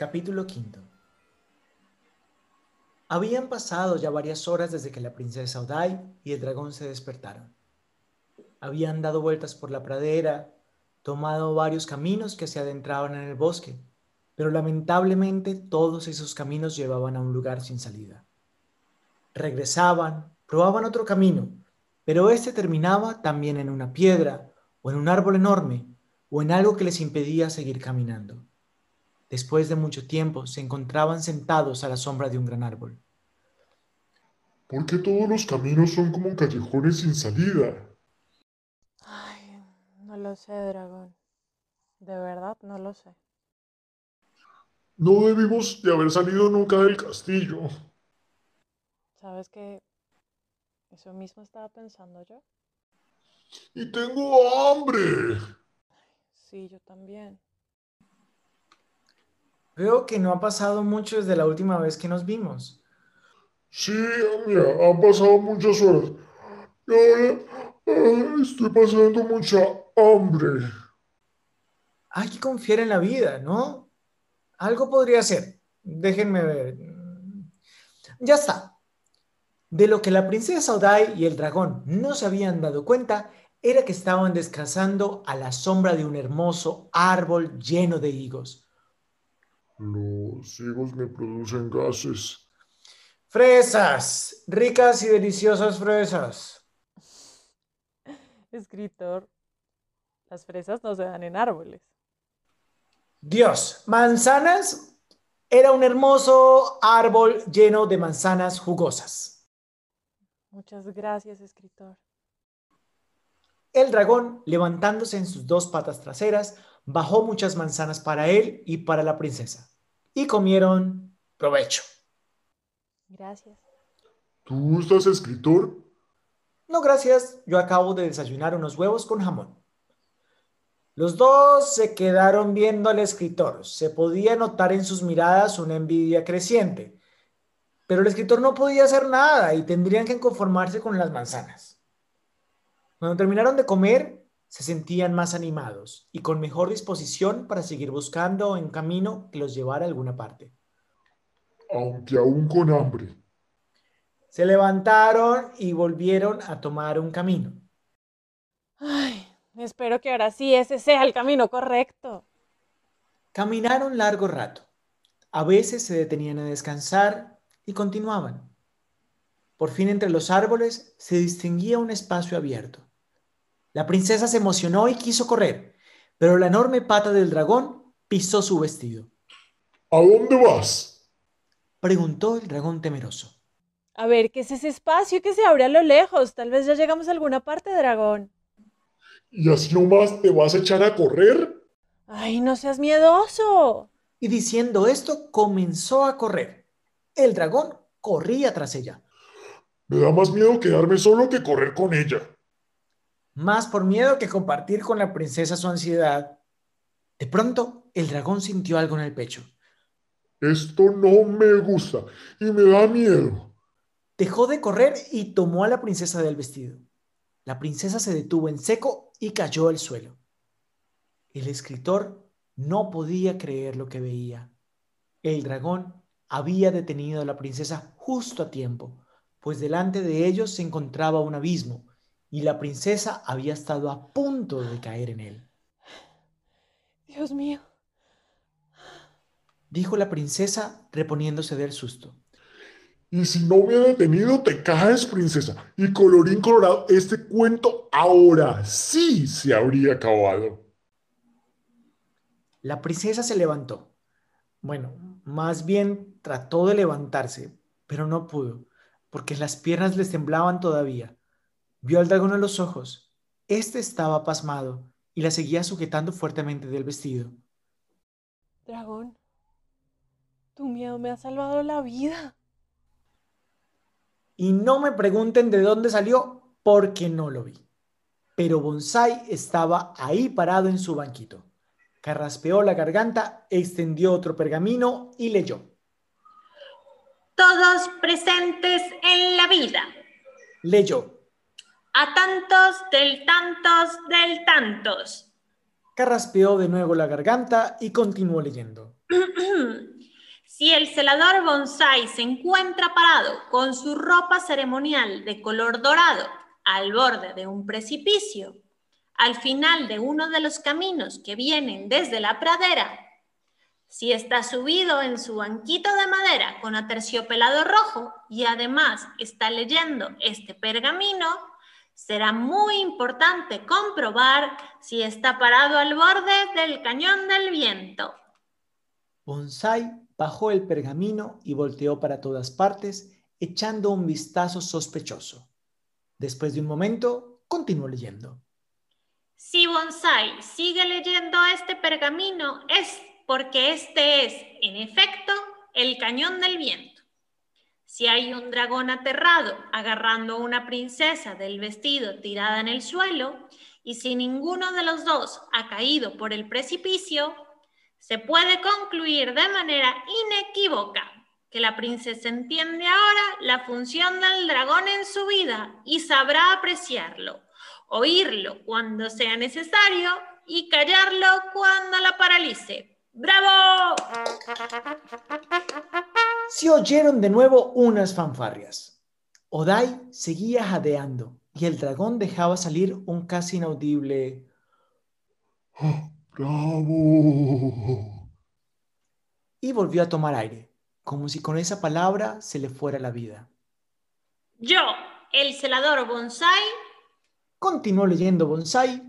Capítulo quinto. Habían pasado ya varias horas desde que la princesa Odai y el dragón se despertaron. Habían dado vueltas por la pradera, tomado varios caminos que se adentraban en el bosque, pero lamentablemente todos esos caminos llevaban a un lugar sin salida. Regresaban, probaban otro camino, pero este terminaba también en una piedra o en un árbol enorme o en algo que les impedía seguir caminando. Después de mucho tiempo se encontraban sentados a la sombra de un gran árbol. ¿Por qué todos los caminos son como callejones sin salida? Ay, no lo sé, dragón. De verdad, no lo sé. No debimos de haber salido nunca del castillo. ¿Sabes qué? Eso mismo estaba pensando yo. Y tengo hambre. Sí, yo también. Veo que no ha pasado mucho desde la última vez que nos vimos. Sí, mira, han pasado muchas horas. Y ahora ah, estoy pasando mucha hambre. Hay que confiar en la vida, ¿no? Algo podría ser. Déjenme ver. Ya está. De lo que la princesa Odai y el dragón no se habían dado cuenta era que estaban descansando a la sombra de un hermoso árbol lleno de higos. Los higos me producen gases. Fresas, ricas y deliciosas fresas. Escritor, las fresas no se dan en árboles. Dios, manzanas era un hermoso árbol lleno de manzanas jugosas. Muchas gracias, escritor. El dragón, levantándose en sus dos patas traseras, bajó muchas manzanas para él y para la princesa. Y comieron provecho. Gracias. ¿Tú estás escritor? No, gracias. Yo acabo de desayunar unos huevos con jamón. Los dos se quedaron viendo al escritor. Se podía notar en sus miradas una envidia creciente. Pero el escritor no podía hacer nada y tendrían que conformarse con las manzanas. Cuando terminaron de comer, se sentían más animados y con mejor disposición para seguir buscando en camino que los llevara a alguna parte. Aunque aún con hambre. Se levantaron y volvieron a tomar un camino. Ay, espero que ahora sí ese sea el camino correcto. Caminaron largo rato. A veces se detenían a descansar y continuaban. Por fin entre los árboles se distinguía un espacio abierto. La princesa se emocionó y quiso correr, pero la enorme pata del dragón pisó su vestido. ¿A dónde vas? Preguntó el dragón temeroso. A ver, ¿qué es ese espacio que se abre a lo lejos? Tal vez ya llegamos a alguna parte, dragón. ¿Y así nomás te vas a echar a correr? Ay, no seas miedoso. Y diciendo esto, comenzó a correr. El dragón corría tras ella. Me da más miedo quedarme solo que correr con ella. Más por miedo que compartir con la princesa su ansiedad. De pronto, el dragón sintió algo en el pecho. Esto no me gusta y me da miedo. Dejó de correr y tomó a la princesa del vestido. La princesa se detuvo en seco y cayó al suelo. El escritor no podía creer lo que veía. El dragón había detenido a la princesa justo a tiempo, pues delante de ellos se encontraba un abismo y la princesa había estado a punto de caer en él. Dios mío. Dijo la princesa reponiéndose del susto. Y si no me he detenido, te caes, princesa. Y colorín colorado, este cuento ahora sí se habría acabado. La princesa se levantó. Bueno, más bien trató de levantarse, pero no pudo, porque las piernas les temblaban todavía. Vio al dragón a los ojos. Este estaba pasmado y la seguía sujetando fuertemente del vestido. Dragón, tu miedo me ha salvado la vida. Y no me pregunten de dónde salió, porque no lo vi. Pero Bonsai estaba ahí parado en su banquito. Carraspeó la garganta, extendió otro pergamino y leyó. Todos presentes en la vida. Leyó. A tantos del tantos del tantos. Carraspeó de nuevo la garganta y continuó leyendo. Si el celador bonsai se encuentra parado con su ropa ceremonial de color dorado al borde de un precipicio, al final de uno de los caminos que vienen desde la pradera, si está subido en su banquito de madera con aterciopelado rojo y además está leyendo este pergamino, será muy importante comprobar si está parado al borde del cañón del viento. Bonsai bajó el pergamino y volteó para todas partes, echando un vistazo sospechoso. Después de un momento, continuó leyendo. Si Bonsai sigue leyendo este pergamino, es porque este es, en efecto, el cañón del viento. Si hay un dragón aterrado agarrando a una princesa del vestido tirada en el suelo, y si ninguno de los dos ha caído por el precipicio, se puede concluir de manera inequívoca que la princesa entiende ahora la función del dragón en su vida y sabrá apreciarlo, oírlo cuando sea necesario y callarlo cuando la paralice. ¡Bravo! Se oyeron de nuevo unas fanfarrias. Odai seguía jadeando y el dragón dejaba salir un casi inaudible ¡Oh, ¡Bravo! y volvió a tomar aire, como si con esa palabra se le fuera la vida. Yo, el celador Bonsai, Continuó leyendo Bonsai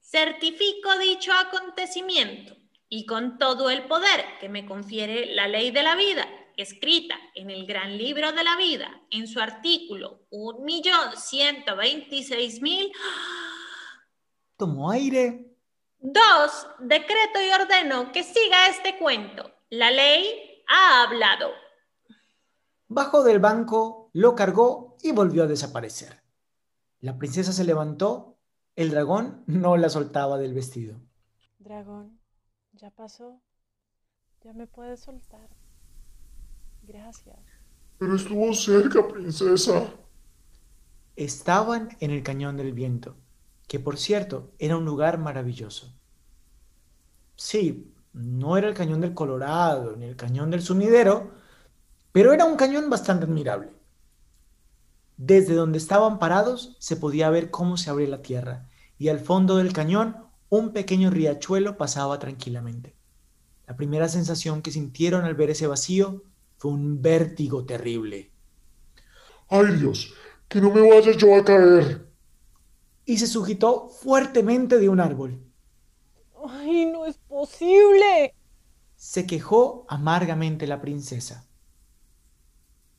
certifico dicho acontecimiento y con todo el poder que me confiere la ley de la vida, escrita en el gran libro de la vida, en su artículo 1.126.000, tomó aire dos, decreto y ordeno que siga este cuento. La ley ha hablado. Bajó del banco, lo cargó y volvió a desaparecer. La princesa se levantó, el dragón no la soltaba del vestido. Dragón, ya pasó. Ya me puedes soltar. Gracias. Pero estuvo cerca, princesa. Estaban en el cañón del viento, que por cierto era un lugar maravilloso. Sí, no era el cañón del Colorado ni el cañón del Sumidero, pero era un cañón bastante admirable. Desde donde estaban parados se podía ver cómo se abría la tierra y al fondo del cañón un pequeño riachuelo pasaba tranquilamente. La primera sensación que sintieron al ver ese vacío fue un vértigo terrible. ¡Ay, Dios! ¡Que no me vaya yo a caer! Y se sujetó fuertemente de un árbol. ¡Ay, no es posible! Se quejó amargamente la princesa.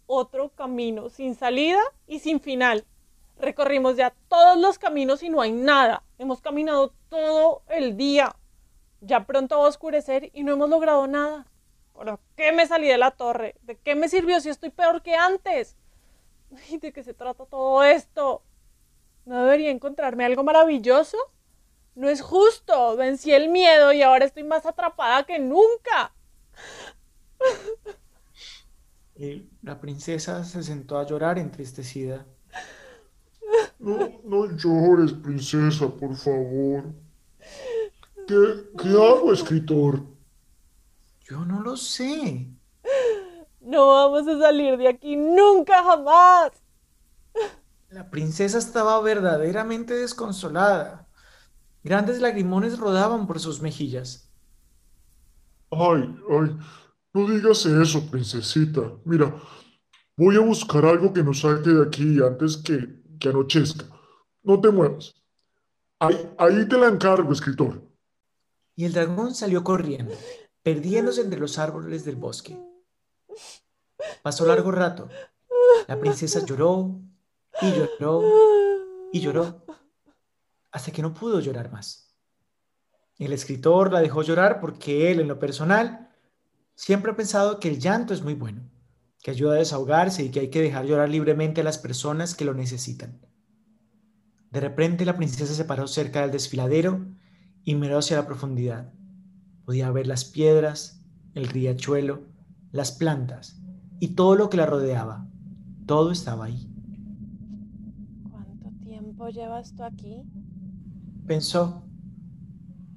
Otro camino sin salida y sin final. Recorrimos ya todos los caminos y no hay nada. Hemos caminado todo el día. Ya pronto va a oscurecer y no hemos logrado nada. ¿Por qué me salí de la torre? ¿De qué me sirvió si estoy peor que antes? ¿De qué se trata todo esto? ¿No debería encontrarme algo maravilloso? No es justo. Vencí el miedo y ahora estoy más atrapada que nunca. Y la princesa se sentó a llorar entristecida. No, no llores, princesa, por favor. ¿Qué, qué hago, escritor? Yo no lo sé. No vamos a salir de aquí nunca jamás. La princesa estaba verdaderamente desconsolada. Grandes lagrimones rodaban por sus mejillas. Ay, ay, no digas eso, princesita. Mira, voy a buscar algo que nos saque de aquí antes que, que anochezca. No te muevas. Ahí, ahí te la encargo, escritor. Y el dragón salió corriendo, perdiéndose entre los árboles del bosque. Pasó largo rato. La princesa lloró y lloró y lloró hasta que no pudo llorar más. El escritor la dejó llorar porque él, en lo personal, siempre ha pensado que el llanto es muy bueno, que ayuda a desahogarse y que hay que dejar llorar libremente a las personas que lo necesitan. De repente la princesa se paró cerca del desfiladero y miró hacia la profundidad. Podía ver las piedras, el riachuelo, las plantas y todo lo que la rodeaba. Todo estaba ahí. ¿Cuánto tiempo llevas tú aquí? Pensó.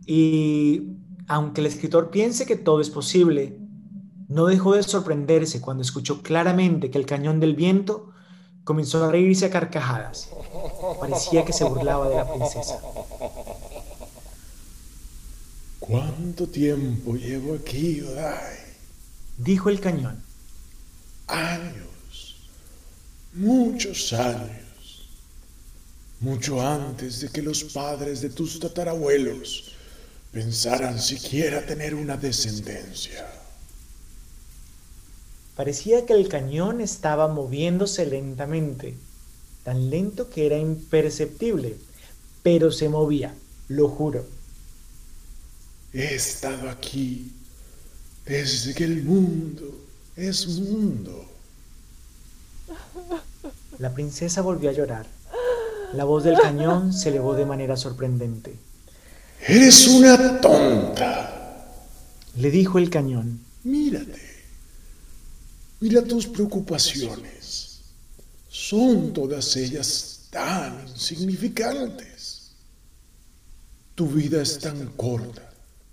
Y Aunque el escritor piense que todo es posible, no dejó de sorprenderse cuando escuchó claramente que el cañón del viento comenzó a reírse a carcajadas. Parecía que se burlaba de la princesa. ¿Cuánto tiempo llevo aquí, Odai? Dijo el cañón. Años, muchos años, mucho antes de que los padres de tus tatarabuelos pensaran siquiera tener una descendencia. Parecía que el cañón estaba moviéndose lentamente, tan lento que era imperceptible, pero se movía, lo juro. He estado aquí desde que el mundo es mundo. La princesa volvió a llorar. La voz del cañón se elevó de manera sorprendente. Eres una tonta. Le dijo el cañón. Mírate. Mira tus preocupaciones. Son todas ellas tan insignificantes. Tu vida es tan corta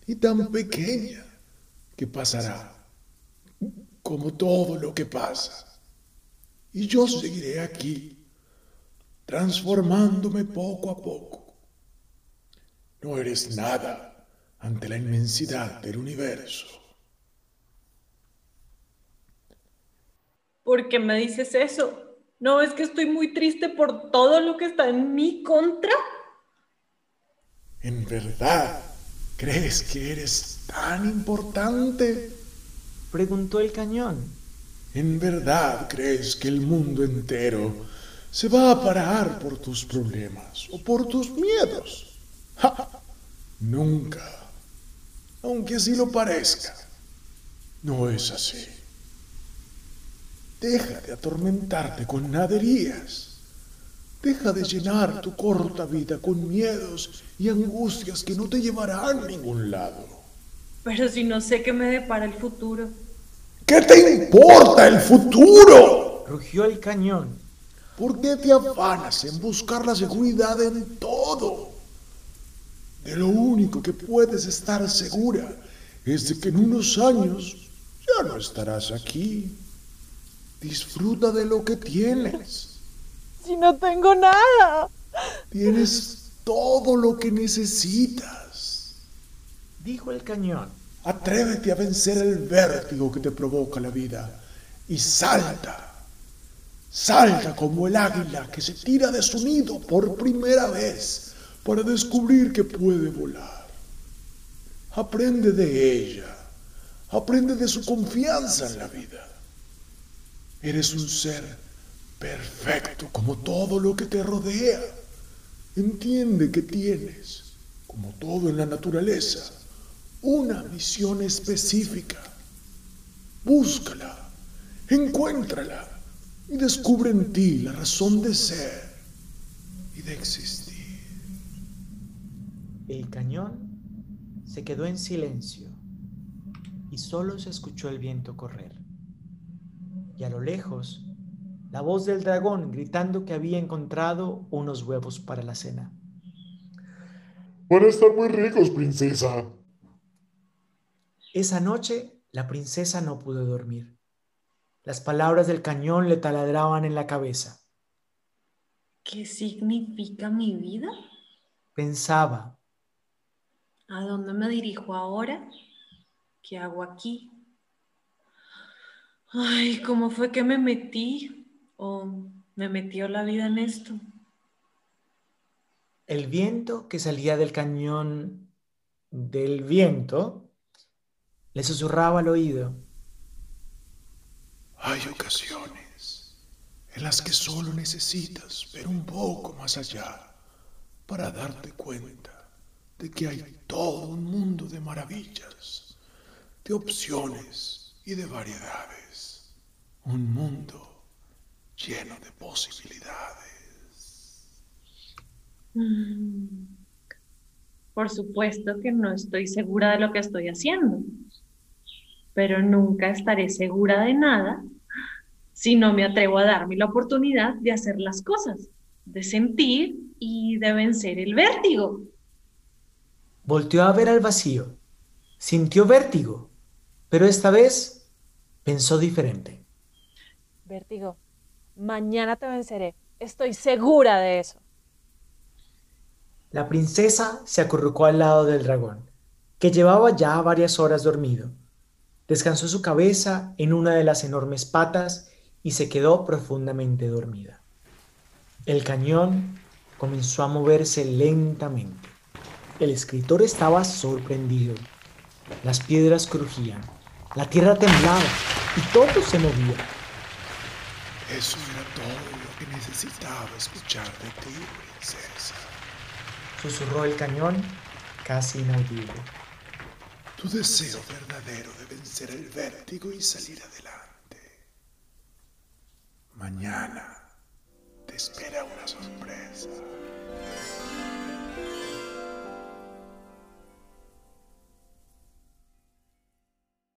y tan pequeña que pasará como todo lo que pasa. Y yo seguiré aquí, transformándome poco a poco. No eres nada ante la inmensidad del universo. ¿Por qué me dices eso? ¿No ves que estoy muy triste por todo lo que está en mi contra? En verdad, ¿Crees que eres tan importante? Preguntó el cañón. ¿En verdad crees que el mundo entero se va a parar por tus problemas o por tus miedos? Nunca. Aunque así lo parezca. No es así. Deja de atormentarte con naderías. Deja de llenar tu corta vida con miedos y angustias que no te llevarán a ningún lado. Pero si no sé qué me depara el futuro. ¿Qué te importa el futuro? Rugió el cañón. ¿Por qué te afanas en buscar la seguridad en todo? De lo único que puedes estar segura es de que en unos años ya no estarás aquí. Disfruta de lo que tienes si no tengo nada? Tienes todo lo que necesitas. Dijo el cañón. Atrévete a vencer el vértigo que te provoca la vida y salta. Salta como el águila que se tira de su nido por primera vez para descubrir que puede volar. Aprende de ella. Aprende de su confianza en la vida. Eres un ser perfecto como todo lo que te rodea. Entiende que tienes, como todo en la naturaleza, una misión específica. Búscala, encuéntrala y descubre en ti la razón de ser y de existir. El cañón se quedó en silencio y solo se escuchó el viento correr. Y a lo lejos la voz del dragón gritando que había encontrado unos huevos para la cena. Van a estar muy ricos, princesa. Esa noche la princesa no pudo dormir. Las palabras del cañón le taladraban en la cabeza. ¿Qué significa mi vida? Pensaba. ¿A dónde me dirijo ahora? ¿Qué hago aquí? Ay, ¿cómo fue que me metí? O me metió la vida en esto. El viento que salía del cañón del viento le susurraba al oído. Hay ocasiones en las que solo necesitas ver un poco más allá para darte cuenta de que hay todo un mundo de maravillas, de opciones y de variedades. Un mundo lleno de posibilidades. Mm. Por supuesto que no estoy segura de lo que estoy haciendo, pero nunca estaré segura de nada si no me atrevo a darme la oportunidad de hacer las cosas, de sentir y de vencer el vértigo. Volteó a ver al vacío Sintió vértigo, pero esta vez pensó diferente. Vértigo, mañana te venceré. Estoy segura de eso. La princesa se acurrucó al lado del dragón, que llevaba ya varias horas dormido. Descansó su cabeza en una de las enormes patas y se quedó profundamente dormida. El cañón comenzó a moverse lentamente. El escritor estaba sorprendido. Las piedras crujían, la tierra temblaba y todo se movía. Eso era todo lo que necesitaba escuchar de ti, princesa. Susurró el cañón, casi inaudible. Tu deseo verdadero de vencer el vértigo y salir adelante. Mañana te espera una sorpresa.